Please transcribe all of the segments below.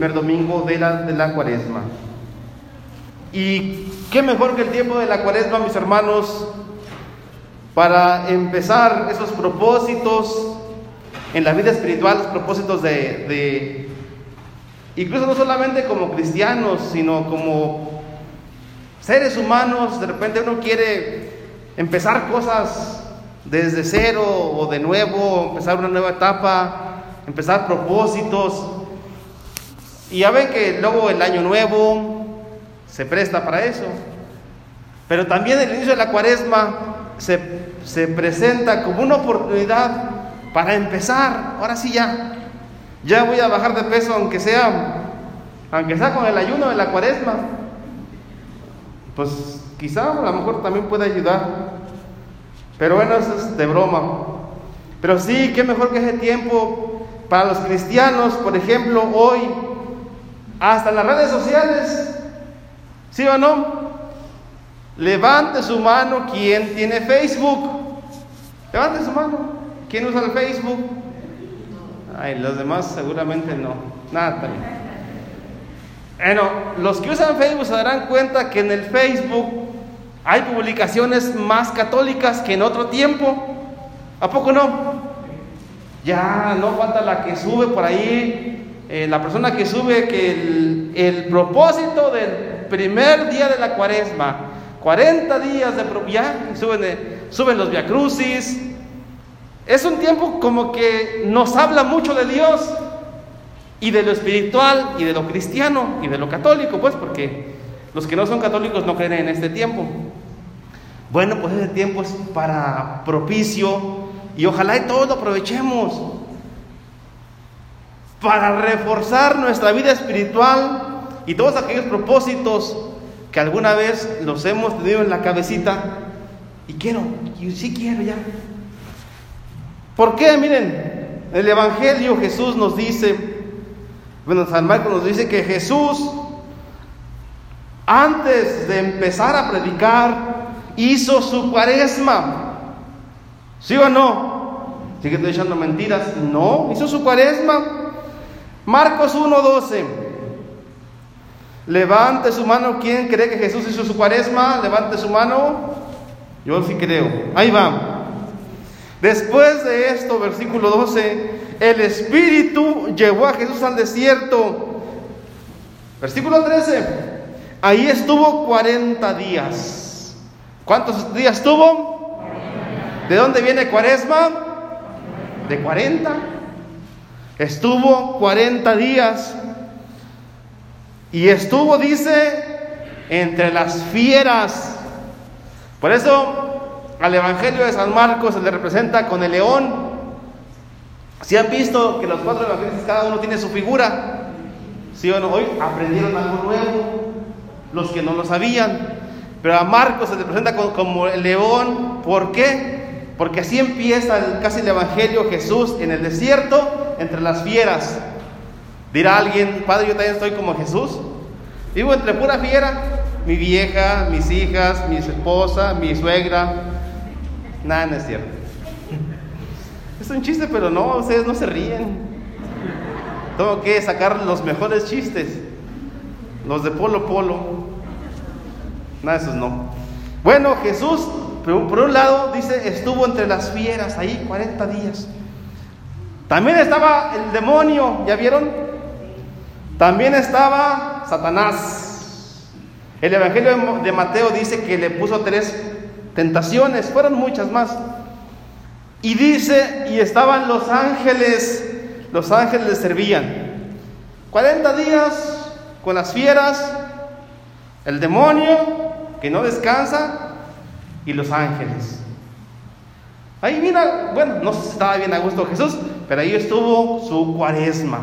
primer domingo de la, de la cuaresma. Y qué mejor que el tiempo de la cuaresma, mis hermanos, para empezar esos propósitos en la vida espiritual, los propósitos de, de incluso no solamente como cristianos, sino como seres humanos, de repente uno quiere empezar cosas desde cero o de nuevo, empezar una nueva etapa, empezar propósitos. Y ya ven que luego el año nuevo se presta para eso. Pero también el inicio de la cuaresma se, se presenta como una oportunidad para empezar. Ahora sí ya. Ya voy a bajar de peso aunque sea, aunque sea con el ayuno de la cuaresma. Pues quizá a lo mejor también puede ayudar. Pero bueno, eso es de broma. Pero sí, qué mejor que ese tiempo para los cristianos, por ejemplo, hoy, hasta las redes sociales, ¿sí o no? Levante su mano quien tiene Facebook. Levante su mano. ¿Quién usa el Facebook? Ay, los demás seguramente no. Nada. Bueno, los que usan Facebook se darán cuenta que en el Facebook hay publicaciones más católicas que en otro tiempo. ¿A poco no? Ya no falta la que sube por ahí, eh, la persona que sube que el, propósito del primer día de la cuaresma, 40 días de ya suben, suben los viacrucis. Es un tiempo como que nos habla mucho de Dios y de lo espiritual y de lo cristiano y de lo católico, pues porque los que no son católicos no creen en este tiempo. Bueno, pues ese tiempo es para propicio y ojalá y todos lo aprovechemos para reforzar nuestra vida espiritual y todos aquellos propósitos que alguna vez los hemos tenido en la cabecita y quiero, y sí quiero ya. ¿Por qué? Miren, el Evangelio Jesús nos dice, bueno, San Marcos nos dice que Jesús, antes de empezar a predicar, hizo su cuaresma. ¿Sí o no? ¿Sí que estoy echando mentiras? No, hizo su cuaresma. Marcos 1.12. Levante su mano. ¿Quién cree que Jesús hizo su cuaresma? Levante su mano. Yo sí creo. Ahí va. Después de esto, versículo 12, el Espíritu llevó a Jesús al desierto. Versículo 13. Ahí estuvo 40 días. ¿Cuántos días tuvo? ¿De dónde viene cuaresma? De 40. Estuvo 40 días. Y estuvo, dice, entre las fieras. Por eso al Evangelio de San Marcos se le representa con el león. Si han visto que los cuatro evangelistas cada uno tiene su figura, ¿sí o no? Hoy aprendieron algo nuevo, los que no lo sabían. Pero a Marcos se le presenta como, el león. ¿Por qué? Porque así empieza casi el Evangelio Jesús en el desierto, entre las fieras. Dirá alguien, Padre, yo también estoy como Jesús. Vivo entre pura fiera. Mi vieja, mis hijas, mi esposa, mi suegra. Nada, no es cierto. Es un chiste, pero no, ustedes no se ríen. Tengo que sacar los mejores chistes. Los de Polo Polo. Nada, esos no. Bueno, Jesús, por un lado, dice, estuvo entre las fieras ahí 40 días. También estaba el demonio, ¿ya vieron? También estaba Satanás. El Evangelio de Mateo dice que le puso tres tentaciones, fueron muchas más. Y dice, y estaban los ángeles, los ángeles le servían. 40 días con las fieras, el demonio que no descansa y los ángeles. Ahí mira, bueno, no si estaba bien a gusto Jesús, pero ahí estuvo su cuaresma.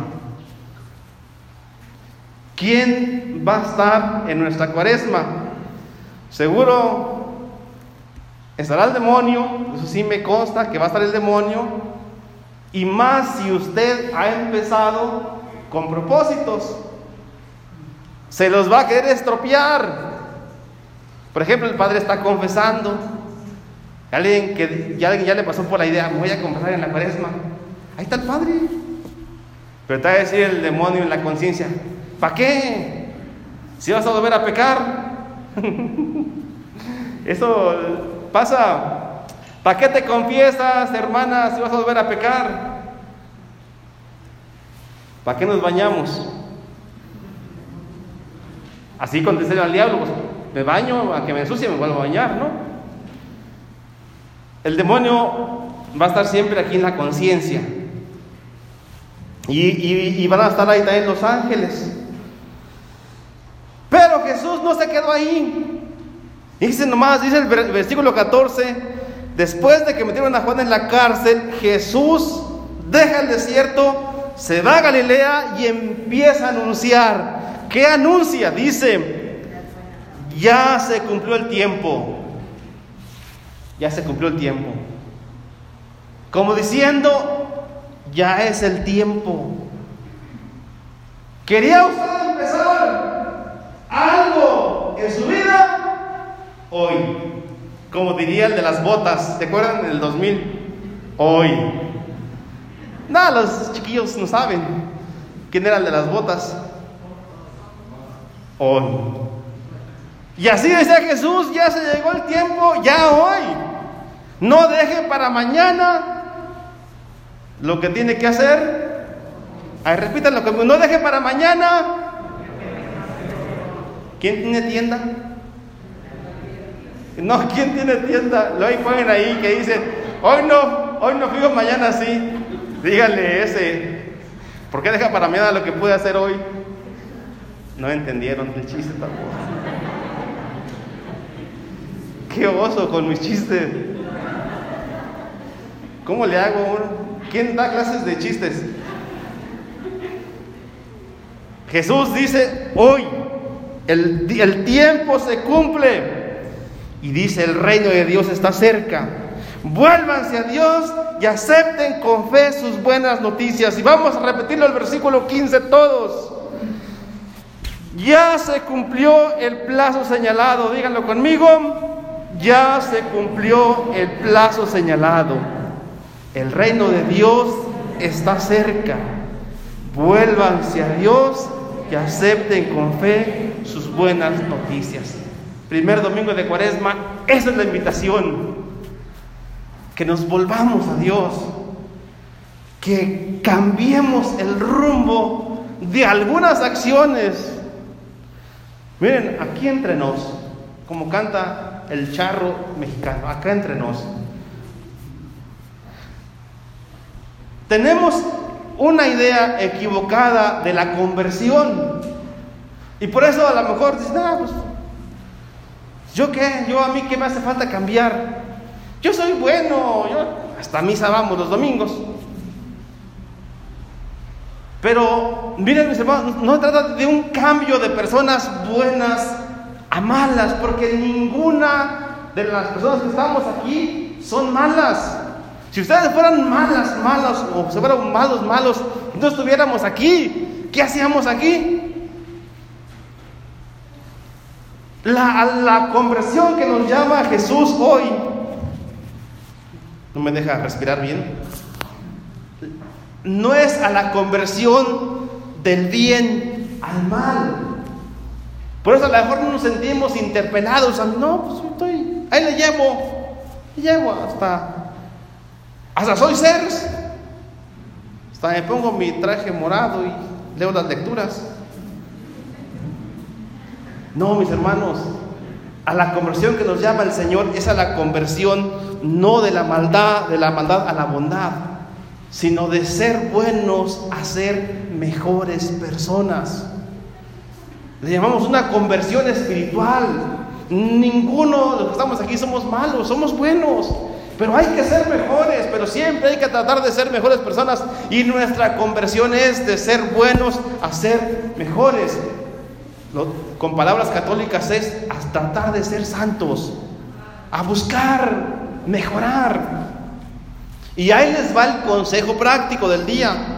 ¿Quién va a estar en nuestra cuaresma? Seguro estará el demonio, eso sí me consta que va a estar el demonio, y más si usted ha empezado con propósitos, se los va a querer estropear. Por ejemplo, el padre está confesando, alguien que ya, ya le pasó por la idea, voy a confesar en la cuaresma, ahí está el padre. Pero te va a decir el demonio en la conciencia, ¿para qué? Si vas a volver a pecar. Eso pasa. ¿Para qué te confiesas, hermana, si vas a volver a pecar? ¿Para qué nos bañamos? Así contesté al diablo, pues me baño, a que me ensucie, me vuelvo a bañar, ¿no? El demonio va a estar siempre aquí en la conciencia. Y, van a estar ahí también los ángeles. Pero Jesús no se quedó ahí. Dice nomás, dice el versículo 14, después de que metieron a Juan en la cárcel, Jesús deja el desierto, se va a Galilea y empieza a anunciar. ¿Qué anuncia? Dice, ya se cumplió el tiempo. Ya se cumplió el tiempo. Como diciendo, ya es el tiempo. ¿Quería usted empezar algo en su vida? Hoy. Como diría el de las botas, ¿se acuerdan del 2000? Hoy. Nada, los chiquillos no saben quién era el de las botas. Hoy. Y así decía Jesús, ya se llegó el tiempo, ya hoy. No deje para mañana lo que tiene que hacer. Ay, repítanlo que no deje para mañana. ¿Quién tiene tienda? No, ¿quién tiene tienda? Lo ahí ponen ahí que dicen, hoy no, hoy no fijo, mañana sí. Díganle ese, ¿por qué deja para mañana lo que puede hacer hoy? No entendieron el chiste tampoco. Qué oso con mis chistes. ¿Cómo le hago? ¿Quién da clases de chistes? Jesús dice, hoy el, el tiempo se cumple. Y dice, el reino de Dios está cerca. Vuélvanse a Dios y acepten con fe sus buenas noticias. Y vamos a repetirlo el versículo 15 todos. Ya se cumplió el plazo señalado. Díganlo conmigo. Ya se cumplió el plazo señalado. El reino de Dios está cerca. Vuélvanse a Dios y acepten con fe sus buenas noticias. Primer domingo de Cuaresma, esa es la invitación. Que nos volvamos a Dios. Que cambiemos el rumbo de algunas acciones. Miren, aquí entre nos, como canta el charro mexicano, acá entre nos. Tenemos una idea equivocada de la conversión. Y por eso a lo mejor dicen, ah, pues, ¿yo qué? ¿Yo a mí qué me hace falta cambiar? Yo soy bueno, yo hasta misa vamos los domingos. Pero miren mis hermanos, no trata de un cambio de personas buenas a malas, porque ninguna de las personas que estamos aquí son malas. Si ustedes fueran malas, malas, o se fueran malos, malos, no estuviéramos aquí. ¿Qué hacíamos aquí? La, la conversión que nos llama Jesús hoy, no me deja respirar bien, no es a la conversión del bien al mal. Por eso a lo mejor no nos sentimos interpelados. No, pues estoy, ahí le llevo, llevo hasta hasta soy CERS. Hasta me pongo mi traje morado y leo las lecturas. No, mis hermanos, a la conversión que nos llama el Señor es a la conversión no de la maldad, de la maldad a la bondad, sino de ser buenos a ser mejores personas. Le llamamos una conversión espiritual. Ninguno de los que estamos aquí somos malos, somos buenos. Pero hay que ser mejores, pero siempre hay que tratar de ser mejores personas. Y nuestra conversión es de ser buenos a ser mejores. con palabras católicas es a tratar de ser santos, a buscar mejorar. Y ahí les va el consejo práctico del día.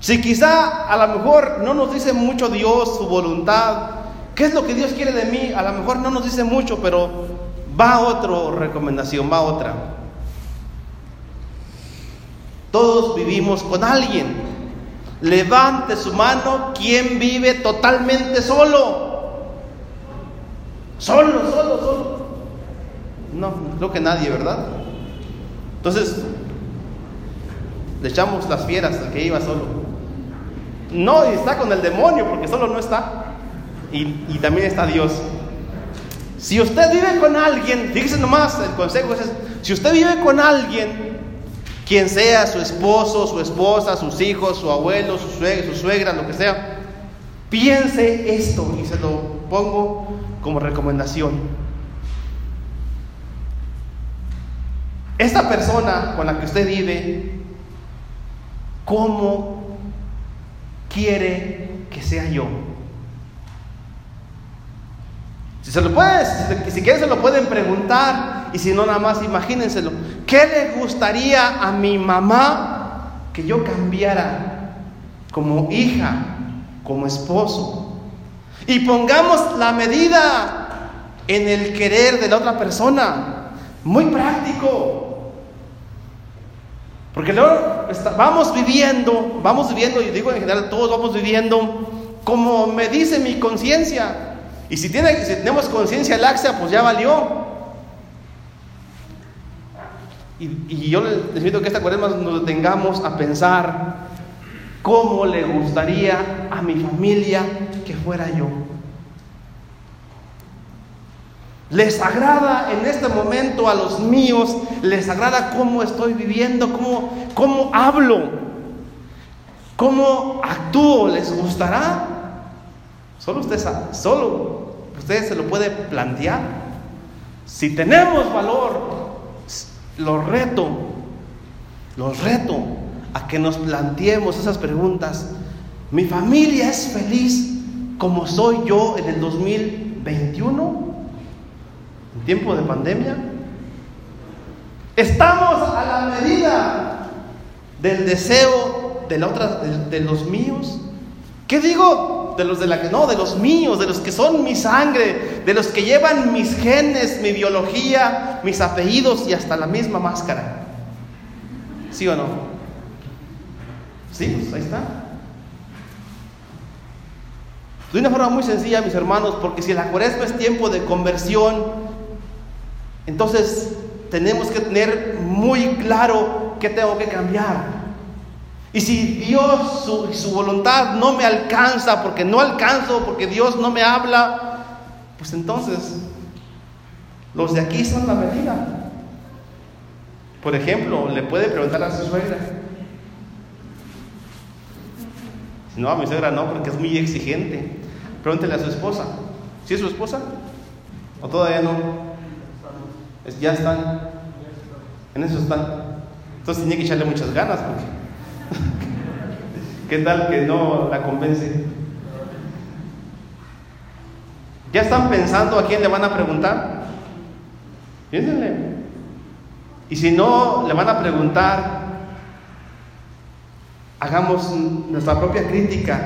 Si quizá a lo mejor no nos dice mucho Dios, su voluntad, ¿qué es lo que Dios quiere de mí? A lo mejor no nos dice mucho, pero Va otra recomendación, va otra. Todos vivimos con alguien. Levante su mano quien vive totalmente solo. Solo, solo, solo. No, creo que nadie, ¿verdad? Entonces, le echamos las fieras al que iba solo. No, y está con el demonio, porque solo no está. Y, y también está Dios. Si usted vive con alguien, fíjese nomás, el consejo es, si usted vive con alguien, quien sea su esposo, su esposa, sus hijos, su abuelo, su suegra, su suegra, lo que sea, piense esto y se lo pongo como recomendación. Esta persona con la que usted vive, ¿cómo quiere que sea yo? Si se lo puede, si quieren se lo pueden preguntar y si no nada más imagínenselo. ¿Qué le gustaría a mi mamá que yo cambiara como hija, como esposo? Y pongamos la medida en el querer de la otra persona. Muy práctico. Porque luego vamos viviendo, vamos viviendo, y digo en general, todos vamos viviendo como me dice mi conciencia. Y si, tenemos conciencia laxa, pues ya valió. Y, yo les invito que esta cuaresma nos detengamos a pensar cómo le gustaría a mi familia que fuera yo. Les agrada en este momento a los míos, les agrada cómo estoy viviendo, cómo, cómo hablo, cómo actúo, les gustará. Solo usted, solo usted se lo puede plantear. Si tenemos valor, los reto, los reto a que nos planteemos esas preguntas. ¿Mi familia es feliz como soy yo en el 2021? En tiempo de pandemia. Estamos a la medida del deseo de, la otra, de los míos. ¿Qué digo? De los de la que no, de los míos, de los que son mi sangre, de los que llevan mis genes, mi biología, mis apellidos y hasta la misma máscara. ¿Sí o no? Sí, pues ahí está. De una forma muy sencilla, mis hermanos, porque si la cuaresma es tiempo de conversión, entonces tenemos que tener muy claro qué tengo que cambiar. Y si Dios, su, su voluntad no me alcanza, porque no alcanzo, porque Dios no me habla, pues entonces los de aquí son la medida. Por ejemplo, le puede preguntar a su suegra. No, a mi suegra no, porque es muy exigente. Pregúntele a su esposa. ¿Sí es su esposa? ¿O todavía no? ya están. En eso están. Entonces tiene que echarle muchas ganas porque ¿Qué tal que no la convence? ¿Ya están pensando a quién le van a preguntar? Piénsenle. Y si no le van a preguntar, hagamos nuestra propia crítica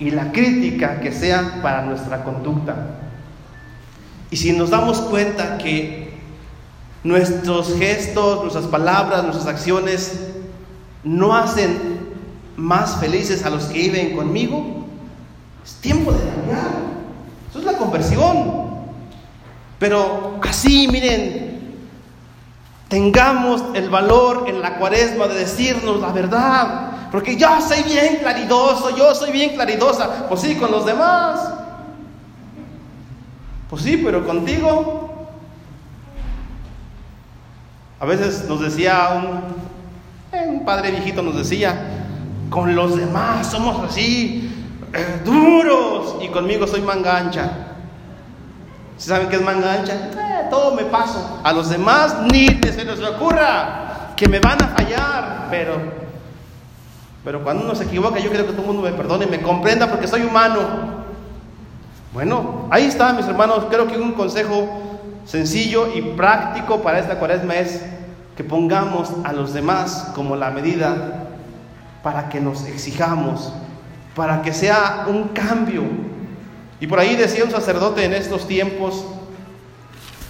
y la crítica que sea para nuestra conducta. Y si nos damos cuenta que nuestros gestos, nuestras palabras, nuestras acciones no hacen más felices a los que viven conmigo, es tiempo de cambiar. Eso es la conversión. Pero así, miren, tengamos el valor en la cuaresma de decirnos la verdad. Porque yo soy bien claridoso, yo soy bien claridosa. Pues sí, con los demás. Pues sí, pero contigo. A veces nos decía un, eh, un padre viejito, nos decía, con los demás somos así, eh, duros, y conmigo soy mangancha. ¿Sí ¿Saben qué es mangancha? Eh, todo me paso. A los demás ni se les ocurra que me van a fallar, pero, pero cuando uno se equivoca, yo quiero que todo el mundo me perdone y me comprenda porque soy humano. Bueno, ahí está, mis hermanos. Creo que un consejo sencillo y práctico para esta cuaresma es que pongamos a los demás como la medida para que nos exijamos, para que sea un cambio. Y por ahí decía un sacerdote en estos tiempos,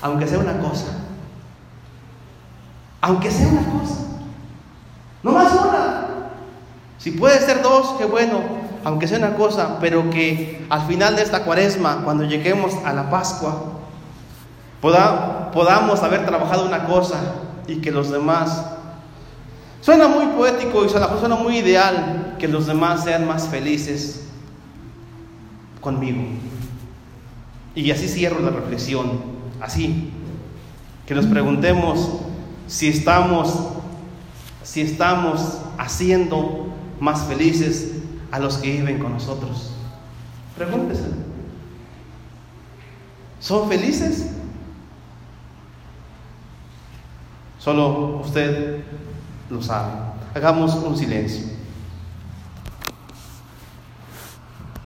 aunque sea una cosa, aunque sea una cosa, no más una. Si puede ser dos, qué bueno, aunque sea una cosa, pero que al final de esta cuaresma, cuando lleguemos a la Pascua, podamos haber trabajado una cosa y que los demás... Suena muy poético y suena muy ideal que los demás sean más felices conmigo. Y así cierro la reflexión, así, que nos preguntemos si estamos, si estamos haciendo más felices a los que viven con nosotros. Pregúntese, ¿son felices? Solo usted lo sabe. Hagamos un silencio.